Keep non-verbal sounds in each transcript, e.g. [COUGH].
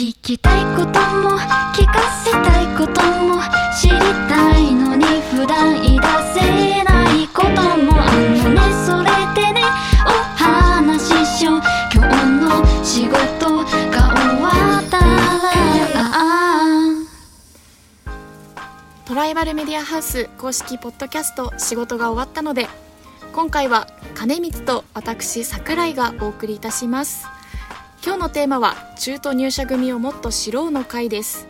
聞きたいことも聞かせたいことも知りたいのに普段言い出せないこともあのね。それでねお話ししよう。今日の仕事が終わったら。トライバルメディアハウス公式ポッドキャスト仕事が終わったので今回は金光と私桜井がお送りいたします。今日のテーマは中途入社組をもっと知ろうの回です。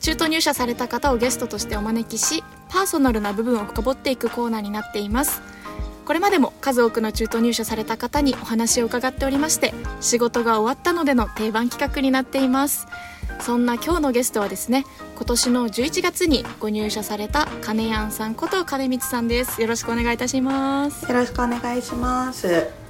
中途入社された方をゲストとしてお招きしパーソナルな部分を深掘っていくコーナーになっています。これまでも数多くの中途入社された方にお話を伺っておりまして仕事が終わったのでの定番企画になっています。そんな今日のゲストはですね今年の11月にご入社された金やんさんこと金光さんです。よろしくお願いいたします。よろしくお願いします。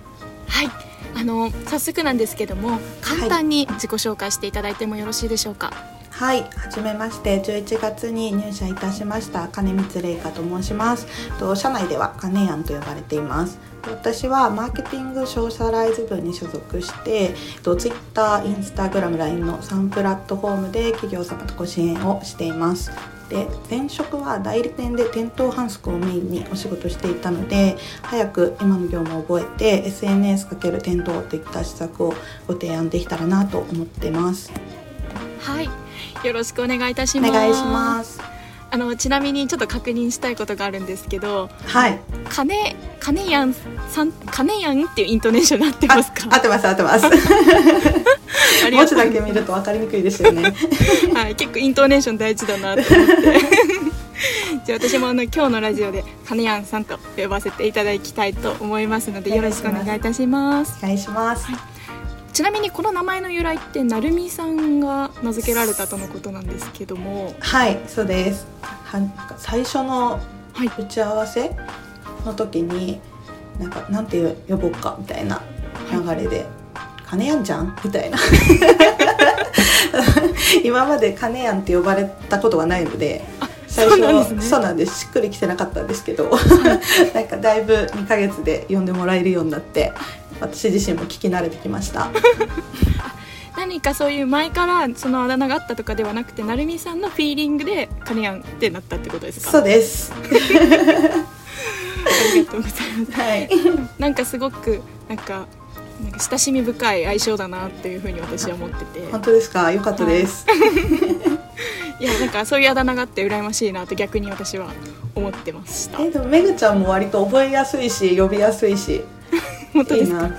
はいあの早速なんですけども簡単に自己紹介していただいてもよろしいでしょうか？はい、はじめまして、11月に入社いたしました金光玲香と申します。と社内では金やんと呼ばれています。私はマーケティングソーシャライズ部に所属して、と Twitter、Instagram、LINE の3プラットフォームで企業様とご支援をしています。で前職は代理店で店頭販促をメインにお仕事していたので早く今の業務を覚えて SNS× 店頭といった施策をご提案できたらなと思ってます。はいよろしくお願いいたしますお願いします。あのちなみにちょっと確認したいことがあるんですけどはい。金金やんさん金やんっていうイントネーションになってますか？合ってます合ってます。文字だけ見ると分かりにくいですよね。[LAUGHS] はい、結構イントネーション大事だなと思って [LAUGHS] じゃあ私もあの今日のラジオで金やんさんと呼ばせていただきたいと思いますのでよろしくお願いいたしますお願いします。ちなみにこの名前の由来ってなるみさんが名付けられたとのことなんですけども。はい、そうです。は最初のはい。打ち合わせの時に、なんかなんて呼ぼうかみたいな流れで。金やんじゃん？みたいな。[LAUGHS] 今まで金やんって呼ばれたことがないので最初そうなんですね。しっくりきてなかったんですけど。[LAUGHS] なんかだいぶ2ヶ月で呼んでもらえるようになって私自身も聞き慣れてきました。[LAUGHS] 何かそういう前からそのあだ名があったとかではなくてなるみさんのフィーリングで金やんってなったってことですか？そうです。ありがとうございます。はい。なんかすごくなんかなんか親しみ深い相性だなっていうふうに私は思ってて。本当ですか？良かったです、い。[LAUGHS] やなんかそういうあだ名があって羨ましいなと逆に私は思ってました。えでもめぐちゃんも割と覚えやすいし呼びやすいし。い本当ですか？い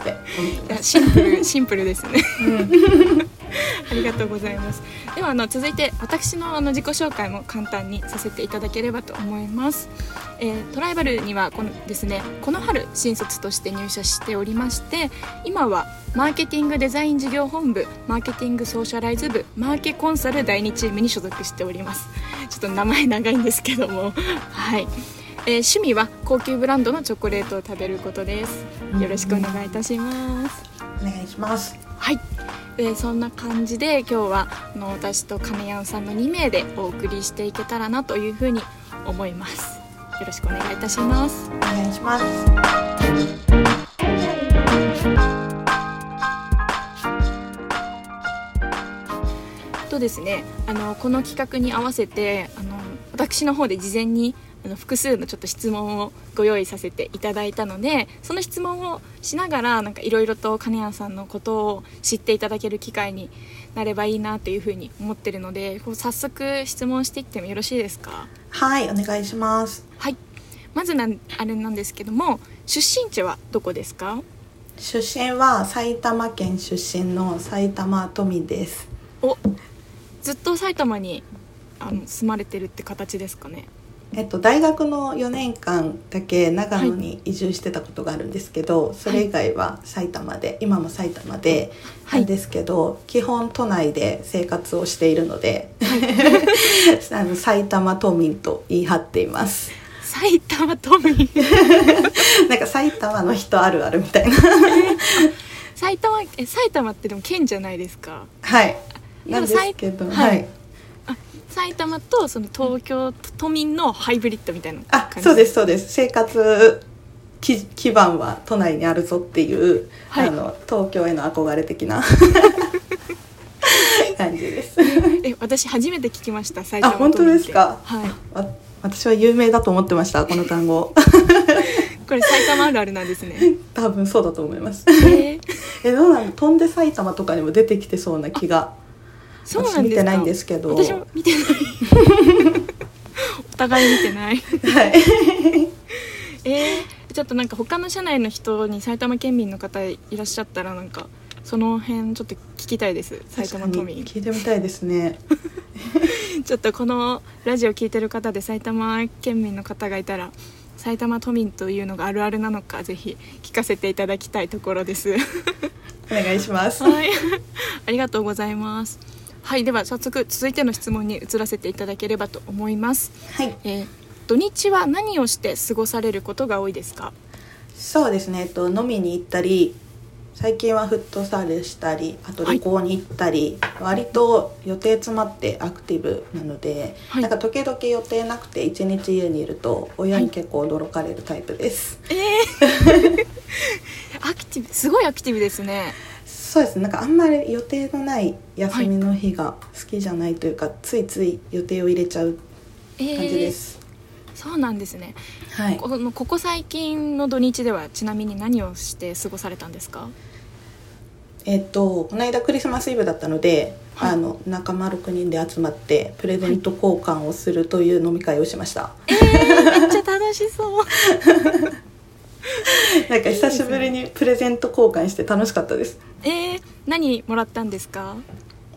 やシンプル [LAUGHS] シンプルですね。うん。[LAUGHS] ありがとうございます。ではあの続いて私のあの自己紹介も簡単にさせていただければと思います、えートライバルにはこのですねこの春新卒として入社しておりまして今はマーケティングデザイン事業本部マーケティングソーシャライズ部マーケコンサル第2チームに所属しております。ちょっと名前長いんですけども。はいえー趣味は高級ブランドのチョコレートを食べることです。よろしくお願いいたします。お願いします。はい、えーそんな感じで今日はあの私と金谷さんの2名でお送りしていけたらなというふうに思います。よろしくお願いいたします。お願いします。とですねあのこの企画に合わせてあの私の方で事前に複数のちょっと質問をご用意させていただいたのでその質問をしながらなんかいろいろと金谷さんのことを知っていただける機会になればいいなというふうに思ってるのでこう早速質問していってもよろしいですか？はいお願いします。はい。まずなんあれなんですけども出身地はどこですか？出身は埼玉県出身の埼玉都民です。おずっと埼玉にあの住まれてるって形ですかね？えっと、大学の4年間だけ長野に移住してたことがあるんですけど、それ以外は埼玉で今も埼玉ではい。なんですけど、基本都内で生活をしているので、[LAUGHS] あの埼玉都民と言い張っています。埼玉都民？[LAUGHS] なんか埼玉の人あるあるみたいな。埼玉え埼玉ってでも県じゃないですか。はい。なんですけどはい埼玉とその東京都民のハイブリッドみたいなあ感じ。そうですそうです。生活基基盤は都内にあるぞっていう、はい。あの東京への憧れ的な [LAUGHS] 感じです。え私初めて聞きました埼あ玉都民って。本当ですか？はい。わ私は有名だと思ってましたこの単語。[LAUGHS] これ埼玉あるあるなんですね。多分そうだと思います。えー、[LAUGHS] えどうなの飛んで埼玉とかにも出てきてそうな気がそうなんですか？私見てないんですけど。私も見てない。[LAUGHS] お互い見てない。はい。[LAUGHS] えー、ちょっとなんか他の社内の人に埼玉県民の方いらっしゃったらなんかその辺ちょっと聞きたいです。埼玉都民。聞いてみたいですね。[LAUGHS] ちょっとこのラジオ聞いてる方で埼玉県民の方がいたら埼玉都民というのがあるあるなのかぜひ聞かせていただきたいところです。お願いします。はい。ありがとうございますはいでは早速続いての質問に移らせていただければと思います、はい。えー土日は何をして過ごされることが多いですか？そうですねえっと飲みに行ったり最近はフットサルしたりあと旅行に行ったり、割と予定詰まってアクティブなので、はい。なんか時々予定なくて一日家にいると親に結構驚かれるタイプです、[LAUGHS] アクティブすごいアクティブですねそうですね。なんかあんまり予定のない休みの日が好きじゃないというか、ついつい予定を入れちゃうえー感じです、そうなんですね。はい。このここ最近の土日ではちなみに何をして過ごされたんですか？えっとこの間クリスマスイブだったので、はい。あの仲間6人で集まってプレゼント交換をするという飲み会をしました、えー、めっちゃ楽しそう [LAUGHS] [LAUGHS] なんか久しぶりにプレゼント交換して楽しかったです。えー、何もらったんですか？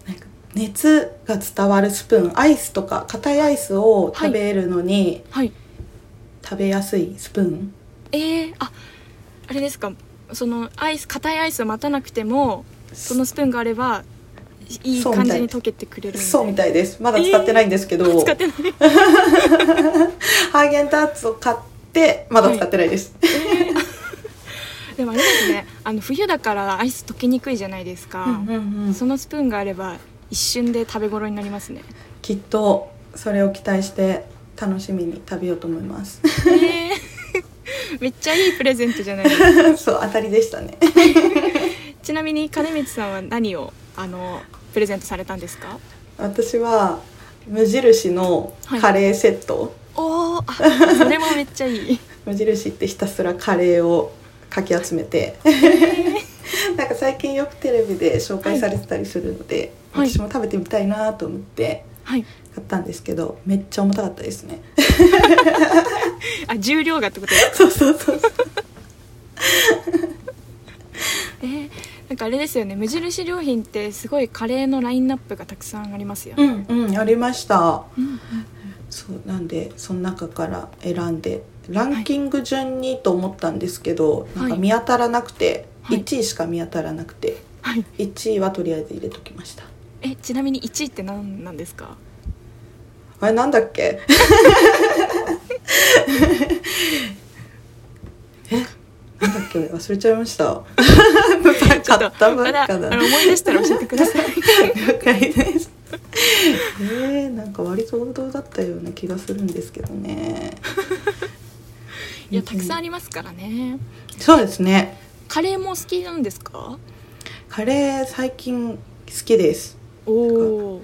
なんか熱が伝わるスプーンアイスとか硬いアイスを食べるのにはい。食べやすいスプーン、えー、ああれですか？そのアイス硬いアイスを待たなくてもそのスプーンがあればいい感じに溶けてくれるそうみたいです。まだ使ってないんですけど、[LAUGHS] 使ってない。[LAUGHS] ハーゲンダッツを買ってまだ使ってないです、[LAUGHS] でもあれですねあの冬だからアイス溶けにくいじゃないですか、うんうんうん。そのスプーンがあれば一瞬で食べ頃になりますね。きっとそれを期待して楽しみに食べようと思います。えー、[LAUGHS] めっちゃいいプレゼントじゃないですか。[LAUGHS] そう当たりでしたね。ちなみに金光さんは何をあのプレゼントされたんですか？私は無印のカレーセット、おおあそれもめっちゃいい。無印ってひたすらカレーをかき集めて。なんか最近よくテレビで紹介されてたりするので、はい。私も食べてみたいなと思ってはい。買ったんですけどめっちゃ重たかったですね。[LAUGHS] あ重量がってことそうそうそうえー、なんかあれですよね。無印良品ってすごいカレーのラインナップがたくさんありますようね、んうんありました。うんそうなんでその中から選んでランキング順にと思ったんですけど、い。なんか見当たらなくて、はい。1位しか見当たらなくてはい。1位はとりあえず入れときました。えちなみに1位って何なんですか？あれなんだっけ？[LAUGHS] えなんだっけ？忘れちゃいました。[LAUGHS] ちょっと思い出したら教えてください。[LAUGHS] 了解ですえー、なんか割と王道だったような気がするんですけどね。[LAUGHS] いやたくさんありりますからね。そうですね。カレーも好きなんですか？カレー最近好きです。おお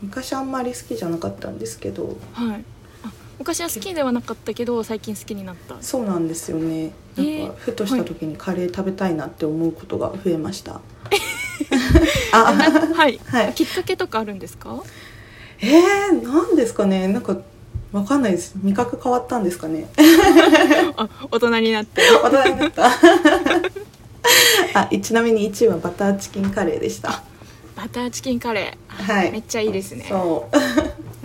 昔あんまり好きじゃなかったんですけど。はい。あ昔は好きではなかったけど最近好きになった。そうなんですよね。なんか、えーふとした時にカレー食べたいなって思うことが増えました、あはい、[LAUGHS] はい。きっかけとかあるんですか？えー、なんですかね？なんかわかんないです。味覚変わったんですかね？[LAUGHS] あ大人になって。[LAUGHS] 大人になった。あちなみに1位はバターチキンカレーでした。バターチキンカレー、はい。めっちゃいいですね。そう。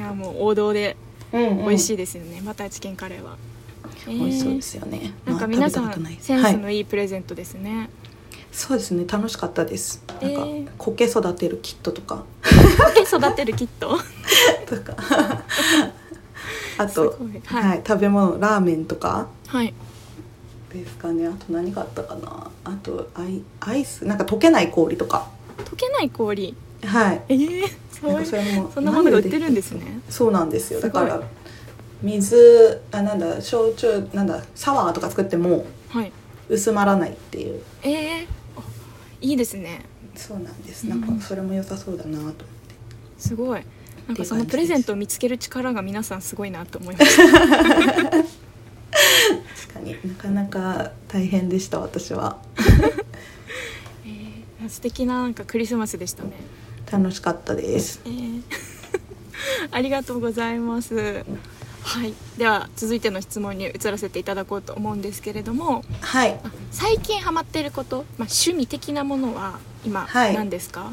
いやもう王道でうん、うん、美味しいですよね、バターチキンカレーは、えー美味しそうですよね。なんかまあ皆さんセンスはいのいいプレゼントですね、そうですね楽しかったです。なんか、えー苔育てるキットとか。苔育てるキット？[LAUGHS] とか。あすとごい。は、はいい食べ物ラーメンとか。はい。ですかね。あと何があったかな。あとアイアイス？なんか溶けない氷とか。溶けない氷？はい。えー、そうかそれもそんなものが売ってるんでですねそうなんですよ。だから水あなんだ焼酎なんだサワーとか作ってもはい。薄まらないっていう。えー、あいいですね。そうなんです。うん。なんかそれも良さそうだなと思って。すごい。なんかそのプレゼントを見つける力が皆さんすごいなと思いました確かに。なかなか大変でした私は。[LAUGHS] えー素敵ななんかクリスマスでしたね。楽しかったです。えー [LAUGHS] ありがとうございますはい。では続いての質問に移らせていただこうと思うんですけれども。はい。あ最近ハマっていること、まあ、趣味的なものは今はい。何ですか、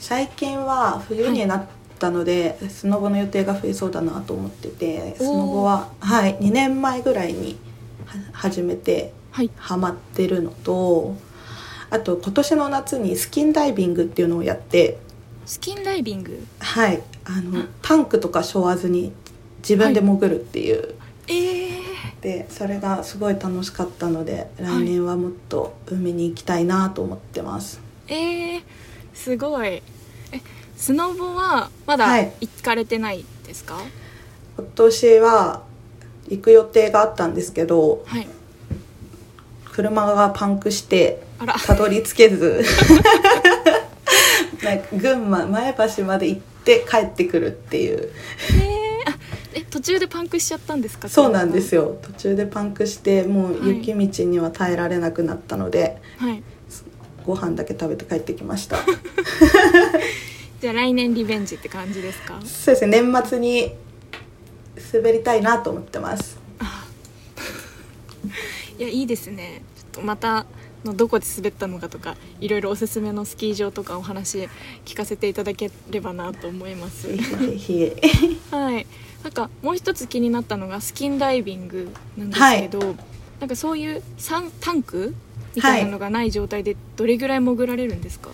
最近は冬になったので、スノボの予定が増えそうだなと思っててスノボははい。2年前ぐらいには始めてはい。ハマってるのとあと今年の夏にスキンダイビングっていうのをやって。スキンダイビング？はい。あのタンクとか背負わずに自分で潜るっていう、えー、でそれがすごい楽しかったので来年はもっと海に行きたいなと思ってます、えー、すごい。えスノボはまだはい。行かれてないですか？今年は行く予定があったんですけどはい。車がパンクしてたどり着けず。[LAUGHS] 群馬前橋まで行って帰ってくるっていう。えー、あえ途中でパンクしちゃったんですか？そうなんですよ。よ途中でパンクしてもう雪道には耐えられなくなったので、はい。ご飯だけ食べて帰ってきました。[LAUGHS] じゃあ来年リベンジって感じですか？そうですね。年末に滑りたいなと思ってます。あ [LAUGHS] いやいいですね。ちょっとまたのどこで滑ったのかとかいろいろおすすめのスキー場とかお話聞かせていただければなと思います。[LAUGHS] はいなんかもう一つ気になったのがスキンダイビングなんですけど、なんかそういうサンタンクみたいなのがない状態でどれぐらい潜られるんですか、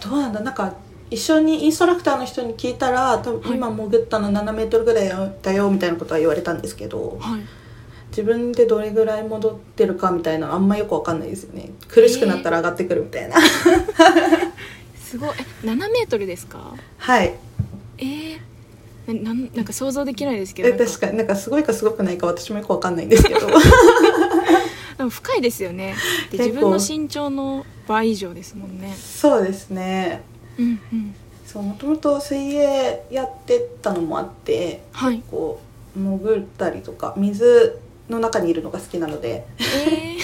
えどうなんだなんか一緒にインストラクターの人に聞いたら多分今潜ったの7メートルぐらいだよみたいなことは言われたんですけどはい自分でどれぐらい戻ってるかみたいなのあんまよくわかんないですよね。苦しくなったら上がってくるみたいな、すごい。え7メートルですか？はい。えーななんなんか想像できないですけどえ確かになんかすごいかすごくないか私もよくわかんないんですけど。[LAUGHS] でも深いですよね。で自分の身長の倍以上ですもんね。そうですね。うんうん。そうもともと水泳やってたのもあってはい。こう潜ったりとか水の中にいるのが好きなので。え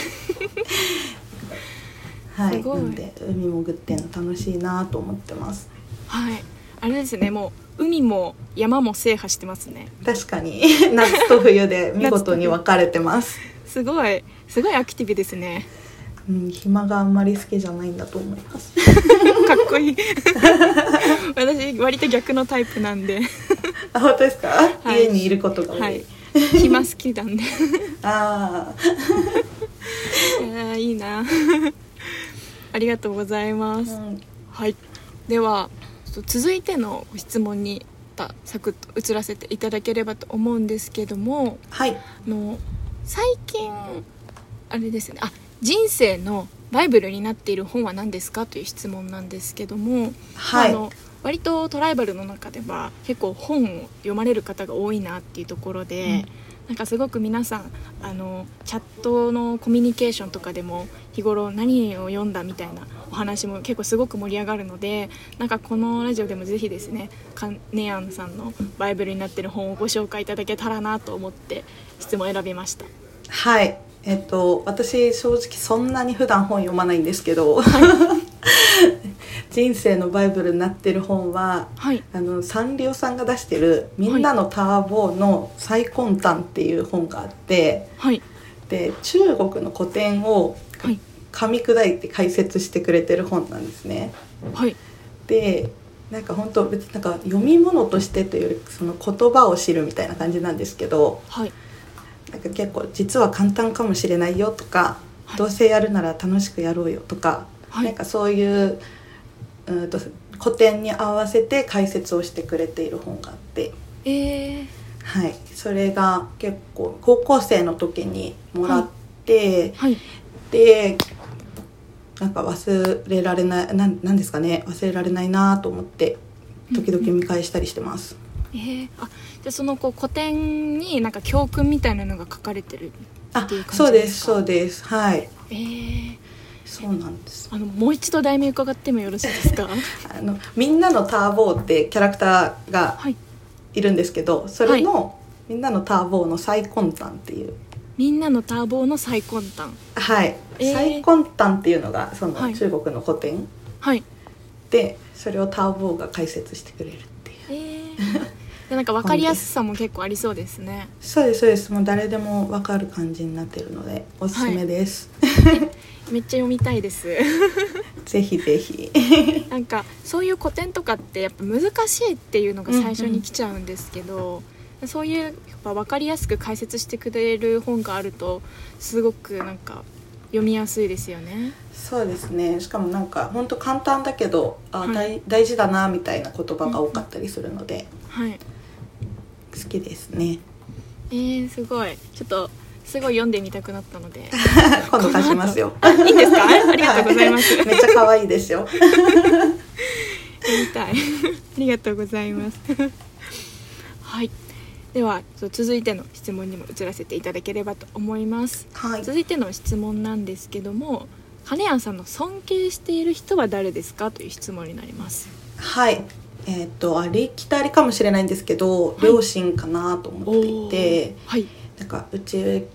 ー、はい。すごい。なんで海潜ってんの楽しいなと思ってます。はい。あれですねもう海も山も制覇してますね。確かに。[LAUGHS] 夏と冬で見事に分かれてます、すごいすごいアクティブですね。うん、暇があんまり好きじゃないんだと思います。[LAUGHS] かっこいい。私割と逆のタイプなんで。あ本当ですか、はい。家にいることが多い、はい。暇好きなんで。ああ [LAUGHS] いいな。ありがとうございます、うん。はい。ではちょっと続いてのご質問にサクッと移らせていただければと思うんですけどもはい。あの最近あれですね。あ人生のバイブルになっている本は何ですかという質問なんですけども、はい。あの割とトライバルの中では結構本を読まれる方が多いなっていうところで、なんかすごく皆さんあのチャットのコミュニケーションとかでも日頃何を読んだみたいなお話も結構すごく盛り上がるのでなんかこのラジオでもぜひですねカネアンさんのバイブルになってる本をご紹介いただけたらなと思って質問を選びました。はいえっと私正直そんなに普段本読まないんですけど人生のバイブルになってる本ははい。あのサンリオさんが出してる「みんなのターボーの最根端」っていう本があってはい。で中国の古典をはい。噛み砕いて解説してくれてる本なんですね。はい。でなんか本当別になんか読み物としてというよりその言葉を知るみたいな感じなんですけどはいなんか結構実は簡単かもしれないよとか、はい。どうせやるなら楽しくやろうよとか、はい。なんかそういううんと古典に合わせて解説をしてくれている本があって、えー、はい、それが結構高校生の時にもらって、はい。でなんか忘れられないなんなんですかね忘れられないなと思って時々見返したりしてます。えー、あじゃあそのこう古典になんか教訓みたいなのが書かれてるあっていう感じそうでですかすそうです。はい。えー、そうなんです。あのもう一度題名伺ってもよろしいですか？[LAUGHS] あのみんなのターボーってキャラクターがはい。いるんですけどそれの、みんなのターボーの最根端っていう。みんなのターボーの最根端。はい、えー。最根端っていうのがそのはい。中国の古典はい。でそれをターボーが解説してくれるなんか分かりやすさも結構ありそうですね。そうです。そうですもう誰でもわかる感じになってるのでおすすめです、[LAUGHS] めっちゃ読みたいです。[LAUGHS] ぜひぜひ。[LAUGHS] なんかそういう古典とかってやっぱ難しいっていうのが最初に来ちゃうんですけど、そういうやっぱ分かりやすく解説してくれる本があるとすごくなんか読みやすいですよね。そうですね。しかもなんか本当簡単だけどあ、はい。大大事だなみたいな言葉が多かったりするので、はい。好きですね。えー、すごい。ちょっとすごい読んでみたくなったので。[LAUGHS] 今度貸しますよ。[LAUGHS] あいいんですか？ありがとうございます。は [LAUGHS] いめっちゃ可愛いですよ。読みたい。ありがとうございます。はい。では続いての質問にも移らせていただければと思います。はい。続いての質問なんですけども金谷さんの尊敬している人は誰ですか？という質問になります。はいえっ、とありきたりかもしれないんですけど、両親かなと思っていてはい。なんかうち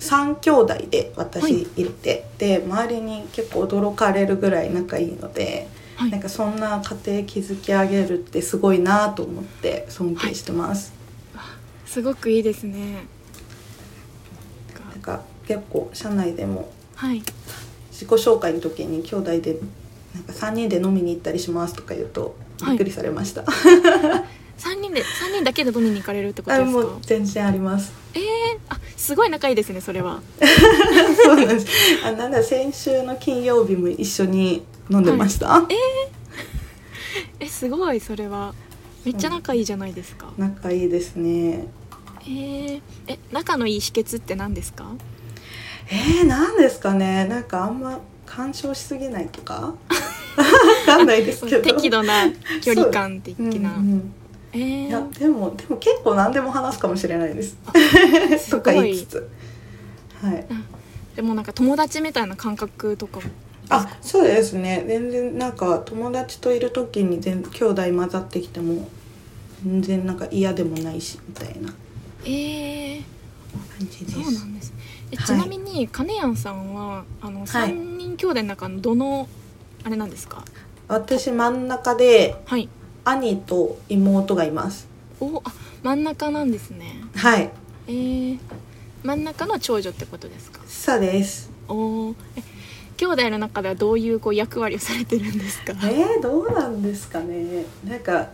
3兄弟では私い。いて、で周りに結構驚かれるぐらい仲いいので、はい。なんかそんな家庭築き上げるってすごいなと思って尊敬してます、すごくいいですね。なんか。結構社内でもはい。自己紹介の時に兄弟でなんか3人で飲みに行ったりしますとか言うとはいびっくりされました、[LAUGHS] 三人で三人だけで飲みに行かれるってことあですか？全然あります。えー、あすごい仲いいですねそれは。[LAUGHS] そうなんです。あなんだ先週の金曜日も一緒に飲んでました、えすごいそれは。めっちゃ仲いいじゃないですか。仲いいですね。えー、え仲のいい秘訣って何ですか？えー、なんですかね。なんかあんま干渉しすぎないとか？[LAUGHS] わかんないですけど。[LAUGHS] 適度な距離感的うんな、うん。えいやー、でもでも結構何でも話すかもしれないです。すとか言いつつ。はい。でもなんか友達みたいな感覚とか。もあそうですね。全然なんか友達といる時に全兄弟混ざってきても全然なんか嫌でもないしみたいなえー、感じです。そうなんです。えはい。ちなみに金谷さんはあのはい。3人兄弟の中のどのあれなんですか？私真ん中ではい。兄と妹がいます。おあ真ん中なんですね。はい。えー、真ん中の長女ってことですか？そうです。おー。え兄弟の中ではどういうこう役割をされてるんですか？えー、どうなんですかね。なんか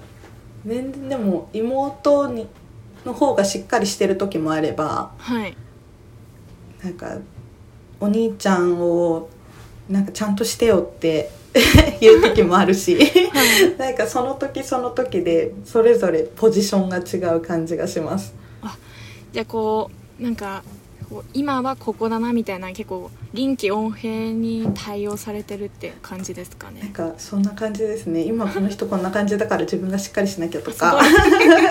全然でも妹にの方がしっかりしてる時もあればはい。なんかお兄ちゃんをなんかちゃんとしてよって [LAUGHS] 言う時もあるし。はい。なんかその時その時でそれぞれポジションが違う感じがします。じゃあこうなんか今はここだなみたいな結構臨機応変に対応されてるって感じですかなんねかそんな感じですね。今この人こんな感じだから自分がしっかりしなきゃとすか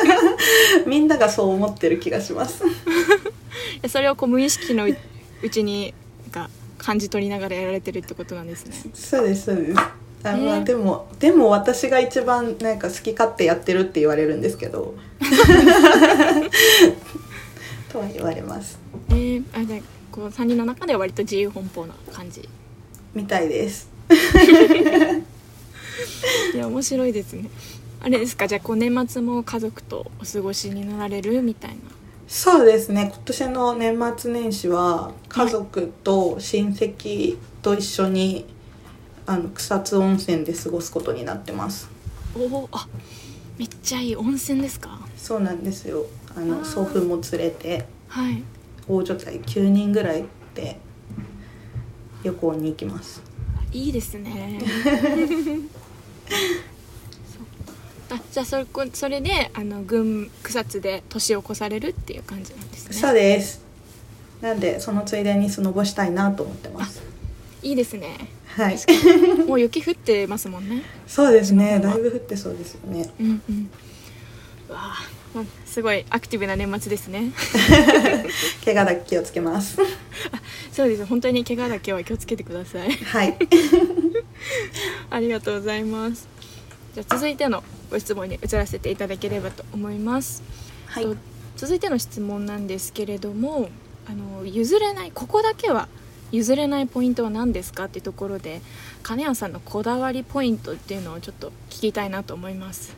[LAUGHS] みんながそう思ってる気がします。[LAUGHS] でそれをこう無意識のううちに感じ取りながらやられてるってことなんですね。そうですそうです。あ、まあね。でもでも私が一番なんか好き勝手やってるって言われるんですけど。[LAUGHS] とは言われます。えー、あじゃあこう3人の中では割と自由奔放な感じ。みたいです。[LAUGHS] いや面白いですね。あれですか？じゃあこう年末も家族とお過ごしになられる？みたいなそうですね。今年の年末年始は家族と親戚と一緒にあの草津温泉で過ごすことになってます。おおあめっちゃいい温泉ですか？そうなんですよ。ああのー。祖父も連れてはい。大所帯9人ぐらいで旅行に行きます。いいですね [LAUGHS] あじゃあそれこそれであの群草津で年を越されるっていう感じなんですね。そうです。なんでそのついでにスノボしたいなと思ってます。いいですね。はい。もう雪降ってますもんね。そうですね。だいぶ降ってそうですよね。うんうん。うわすごいアクティブな年末ですね。[LAUGHS] 怪我だけ気をつけます。そそうです。本当に怪我だけは気をつけてください。はい。[LAUGHS] ありがとうございます。じゃあ続いてのご質問に移らせていただければと思います、はい。と続いての質問なんですけれどもあの譲れないここだけは譲れないポイントは何ですかっていうところで金谷さんのこだわりポイントっていうのをちょっと聞きたいなと思います。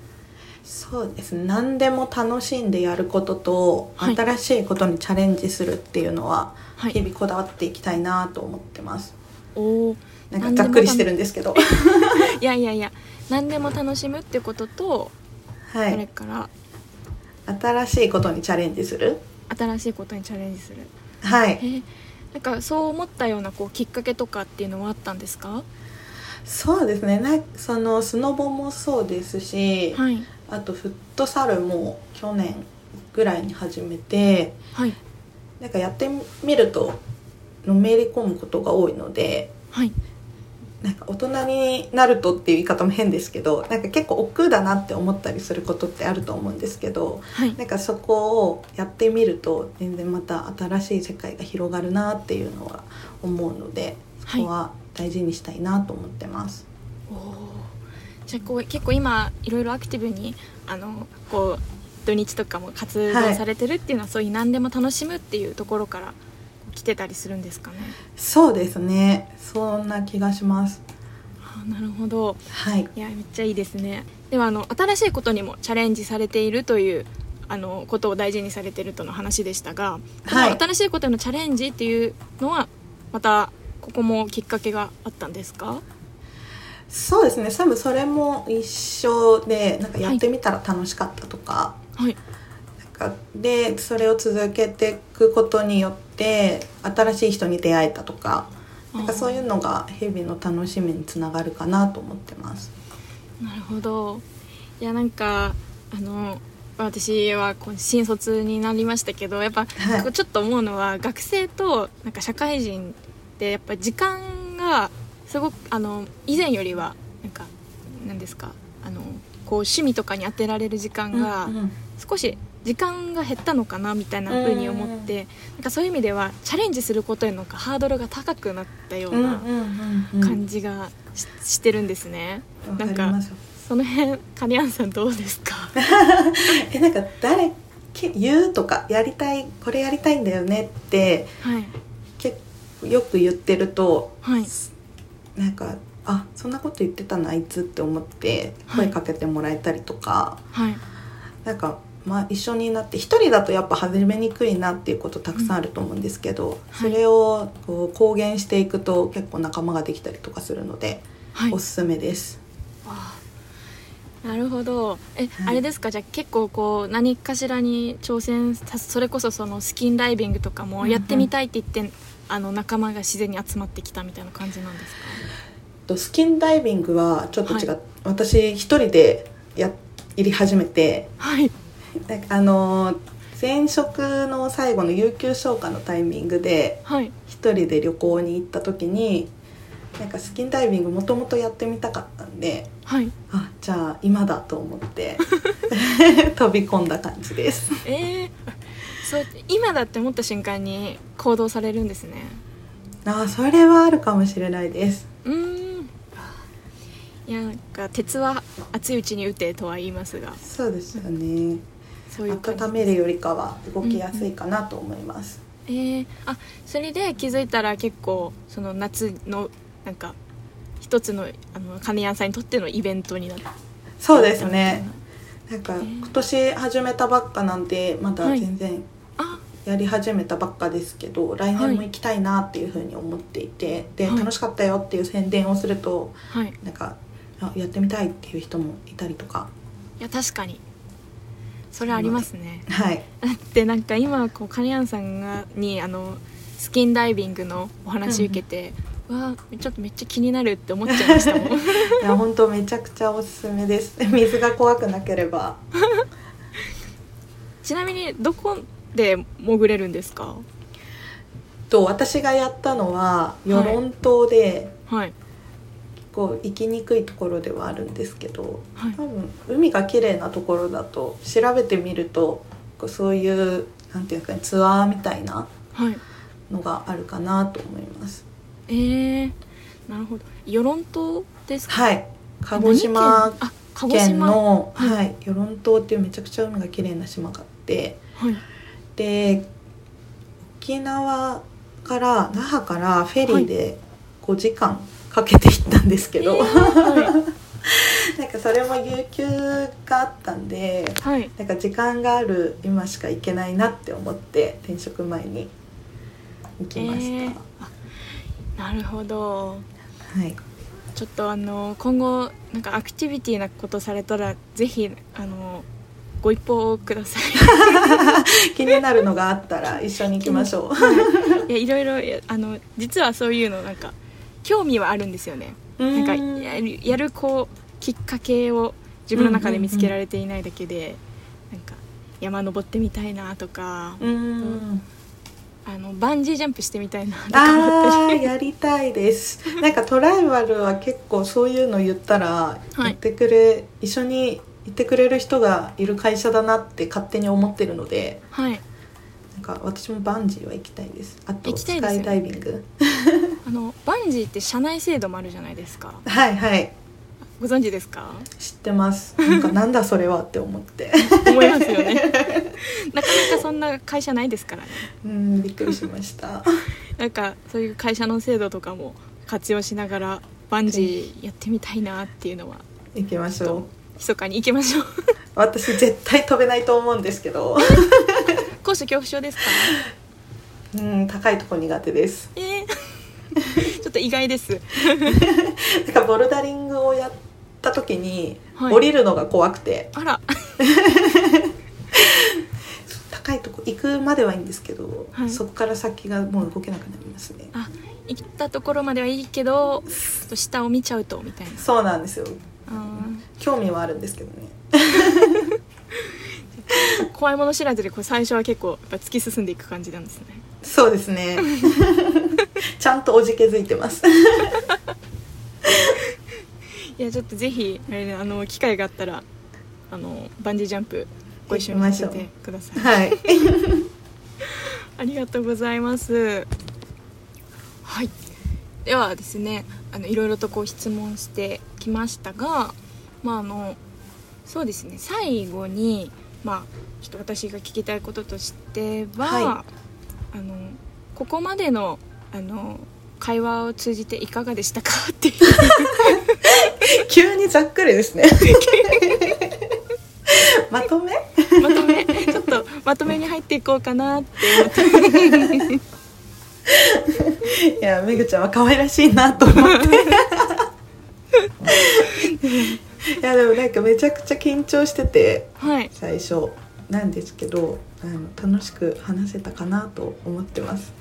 そうです。ね何でも楽しんでやることと、はい。新しいことにチャレンジするっていうのは、はい。日々こだわっていきたいなと思ってます。おおなんかざっくりしてるんですけど。[LAUGHS] いやいやいや何でも楽しむってことと、はそれいから。新しいことにチャレンジする？新しいことにチャレンジする。はい。えーなんかそう思ったようなこうきっかけとかっていうのはあったんですか？そうですね。なそのスノボもそうですし、はい。あとフットサルも去年ぐらいに始めてはい。なんかやってみるとのめり込むことが多いのではいなんか大人になるとっていう言い方も変ですけどなんか結構億劫だなって思ったりすることってあると思うんですけどはい。なんかそこをやってみると全然また新しい世界が広がるなっていうのは思うのでそこは大事にしたいなと思ってます。おー。じゃあこう結構今いろいろアクティブにあのこう土日とかも活動されてるっていうのは、そういう何でも楽しむっていうところから来てたりするんですかね？そうですね。そんな気がします。あーなるほど。はい。いやめっちゃいいですね。ではあの新しいことにもチャレンジされているというあのことを大事にされているとの話でしたが、はい。新しいことへのチャレンジっていうのはまたここもきっかけがあったんですか？そうですね。多分それも一緒でなんかやってみたら楽しかったとか,、はい。なんかでそれを続けていくことによって新しい人に出会えたとかなんかそういうのが日々の楽しみにつながるかなと思ってます。なるほど。いやなんかあの私は新卒になりましたけどやっぱ、はい。ちょっと思うのは学生となんか社会人ってやっぱ時間がすごくあの以前よりはなんか何ですかあのこう趣味とかに当てられる時間が少し時間が減ったのかなみたいな風に思ってなんかそういう意味ではチャレンジすることへのハードルが高くなったような感じがししてるんですね。なんかその辺カニアンさんどうですか？[LAUGHS] えなんか誰け言うとかやりたいこれやりたいんだよねってはい。結構よく言ってるとはい。なんかあそんなこと言ってたなあいつって思ってはい。声かけてもらえたりとか、はい。なんかまあ一緒になって一人だとやっぱ始めにくいなっていうことたくさんあると思うんですけど、はい。それをこう公言していくと結構仲間ができたりとかするので、はい。おすすめです。なるほど。え、はい。あれですか？じゃあ結構こう何かしらに挑戦さそれこそそのスキンダイビングとかもやってみたいって言って、あの仲間が自然に集まってきたみたいな感じなんですか？とスキンダイビングはちょっと違う、はい。私一人でや入り始めてはいあのー前職の最後の有給消化のタイミングではい。一人で旅行に行った時になんかスキンダイビングもともとやってみたかったんではい。あじゃあ今だと思って [LAUGHS] 飛び込んだ感じです。えー、そう今だって思った瞬間に行動されるんですね。あそれはあるかもしれないです。うーん。いやなんか鉄は熱いうちに打てとは言いますが。そうですよねそういう温めるよりかは動きやすいかなと思います、えー、あそれで気づいたら結構その夏のなんか一つのあの金谷さんにとってのイベントになってそうですね。なんかー今年始めたばっかなんでまだはい。全然あ。やり始めたばっかですけど、来年も行きたいなっていうふうに思っていてで、はい。楽しかったよっていう宣伝をするとはい。なんかあやってみたいっていう人もいたりとか。いや確かにそれありますね。はい。だってなんか今こう金谷さんがにあのスキンダイビングのお話受けて、わあちょっとめっちゃ気になるって思っちゃいましたもん。[LAUGHS] いや本当めちゃくちゃおすすめです。[LAUGHS] 水が怖くなければ。[LAUGHS] ちなみにどこで潜れるんですか？と私がやったのは与論島で、はい。こう行きにくいところではあるんですけどはい。多分海が綺麗なところだと調べてみるとそういうなんていうかねツアーみたいなはい。のがあるかなと思います。えー、なるほど。与論島ですか？はい。鹿児島何県？の、はい。はい、与論島っていうめちゃくちゃ海が綺麗な島があってはい。で沖縄から那覇からフェリーで5時間かけて行ったんですけど、は [LAUGHS] なんかそれも有給があったんでい、はい、なんか時間がある今しか行けないなって思って転職前に行きました、えーあなるほど。はい。ちょっとあの今後なんかアクティビティなことされたらぜひあのご一報ください。[LAUGHS] 気になるのがあったら一緒に行きましょう。いやいろいろいやあの実はそういうのなんか興味はあるんですよね。なんかうんやるやるこうきっかけを自分の中で見つけられていないだけで、なんか山登ってみたいなとか、うん。あのバンジージャンプしてみたいなあやりたいです。なんかトライバルは結構そういうの言ったらはい。言ってくれ、一緒に行ってくれる人がいる会社だなって勝手に思ってるのではいなんか私もバンジーは行きたいです。あと行きたいですよスカイダイビング。[LAUGHS] あのバンジーって社内制度もあるじゃないですか。はいはい。ご存知ですか？知ってます。[LAUGHS] なんかなんだそれはって思って。思いますよね。[LAUGHS] なかなかそんな会社ないですからね。うんびっくりしました。なんかそういう会社の制度とかも活用しながらバンジーやってみたいなっていうのは行きましょう。密かに行きましょう。私絶対飛べないと思うんですけど高所恐怖症ですか？うん高いとこ苦手です。えー。[LAUGHS] ちょっと意外です。[LAUGHS] なんかボルダリングをやった時に、はい。降りるのが怖くて。あら。[LAUGHS] 高いとこ行くまではいいんですけど、はい。そこから先がもう動けなくなりますね。あ行ったところまではいいけどちょっと下を見ちゃうとみたいな。そうなんですよ。興味はあるんですけどね [LAUGHS] 怖いもの知らずでこう最初は結構やっぱ突き進んでいく感じなんですね。そうですね。[LAUGHS] ちゃんとおじけづいてます。[LAUGHS] いやちょっとぜひあれ、ね、あの機会があったらあのバンジージャンプご一緒にさせてください。はい。ありがとうございます。はい。ではですねあのいろいろとこう質問してきましたがまああのそうですね最後にまあちょっと私が聞きたいこととしては、はあのここまでのあの会話を通じていかがでしたかっていう。急 [LAUGHS] 急にざっくりですね。[LAUGHS] まとめ？まとめ？ちょっとまとめに入っていこうかなって思って。いやめぐちゃんは可愛らしいなと思って。い [LAUGHS] やでもなんかめちゃくちゃ緊張しててはい。最初なんですけどあの楽しく話せたかなと思ってます。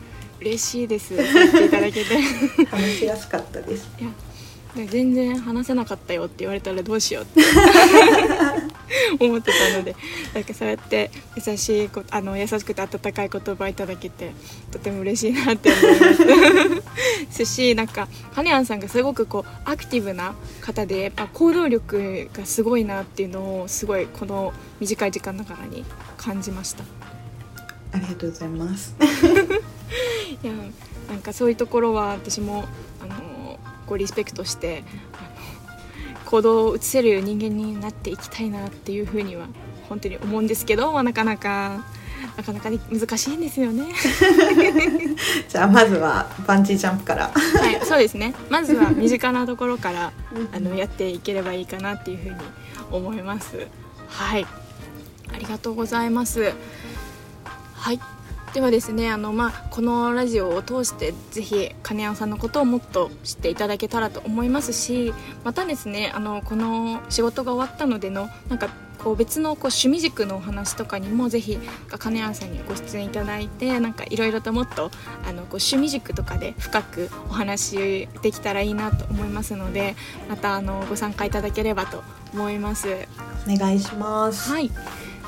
嬉しいです。いただけて。話しやすかったです。いやで全然話せなかったよって言われたらどうしようって [LAUGHS] [LAUGHS] 思ってたのでなんかそうやって優しいこあの優しくて温かい言葉いただけてとても嬉しいなって思います [LAUGHS] しなんかハネアンさんがすごくこうアクティブな方でやっぱ行動力がすごいなっていうのをすごいこの短い時間ながらに感じました。ありがとうございます [LAUGHS] いやなんかそういうところは私もあのこうリスペクトして行動を移せる人間になっていきたいなっていうふうには本当に思うんですけど、まあ、なかなかなかなかに難しいんですよね。[LAUGHS] じゃあまずはバンジージャンプからはい、そうですね。まずは身近なところからあのやっていければいいかなっていうふうに思います。はい、ありがとうございます。はい。ではですねあの、まあ、このラジオを通してぜひ金谷さんのことをもっと知っていただけたらと思いますしまたですねあのこの仕事が終わったのでのなんかこう別のこう趣味軸のお話とかにもぜひ金谷さんにご出演いただいてなんかいろいろともっとあのこう趣味軸とかで深くお話できたらいいなと思いますのでまたあのご参加いただければと思います。お願いしますはい、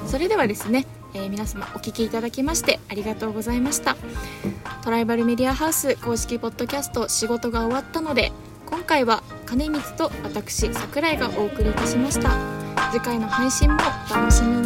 それではですね、えー皆様お聴きいただきましてありがとうございました。トライバルメディアハウス公式ポッドキャスト仕事が終わったので今回は金光と私桜井がお送りいたしました。次回の配信もお楽しみに。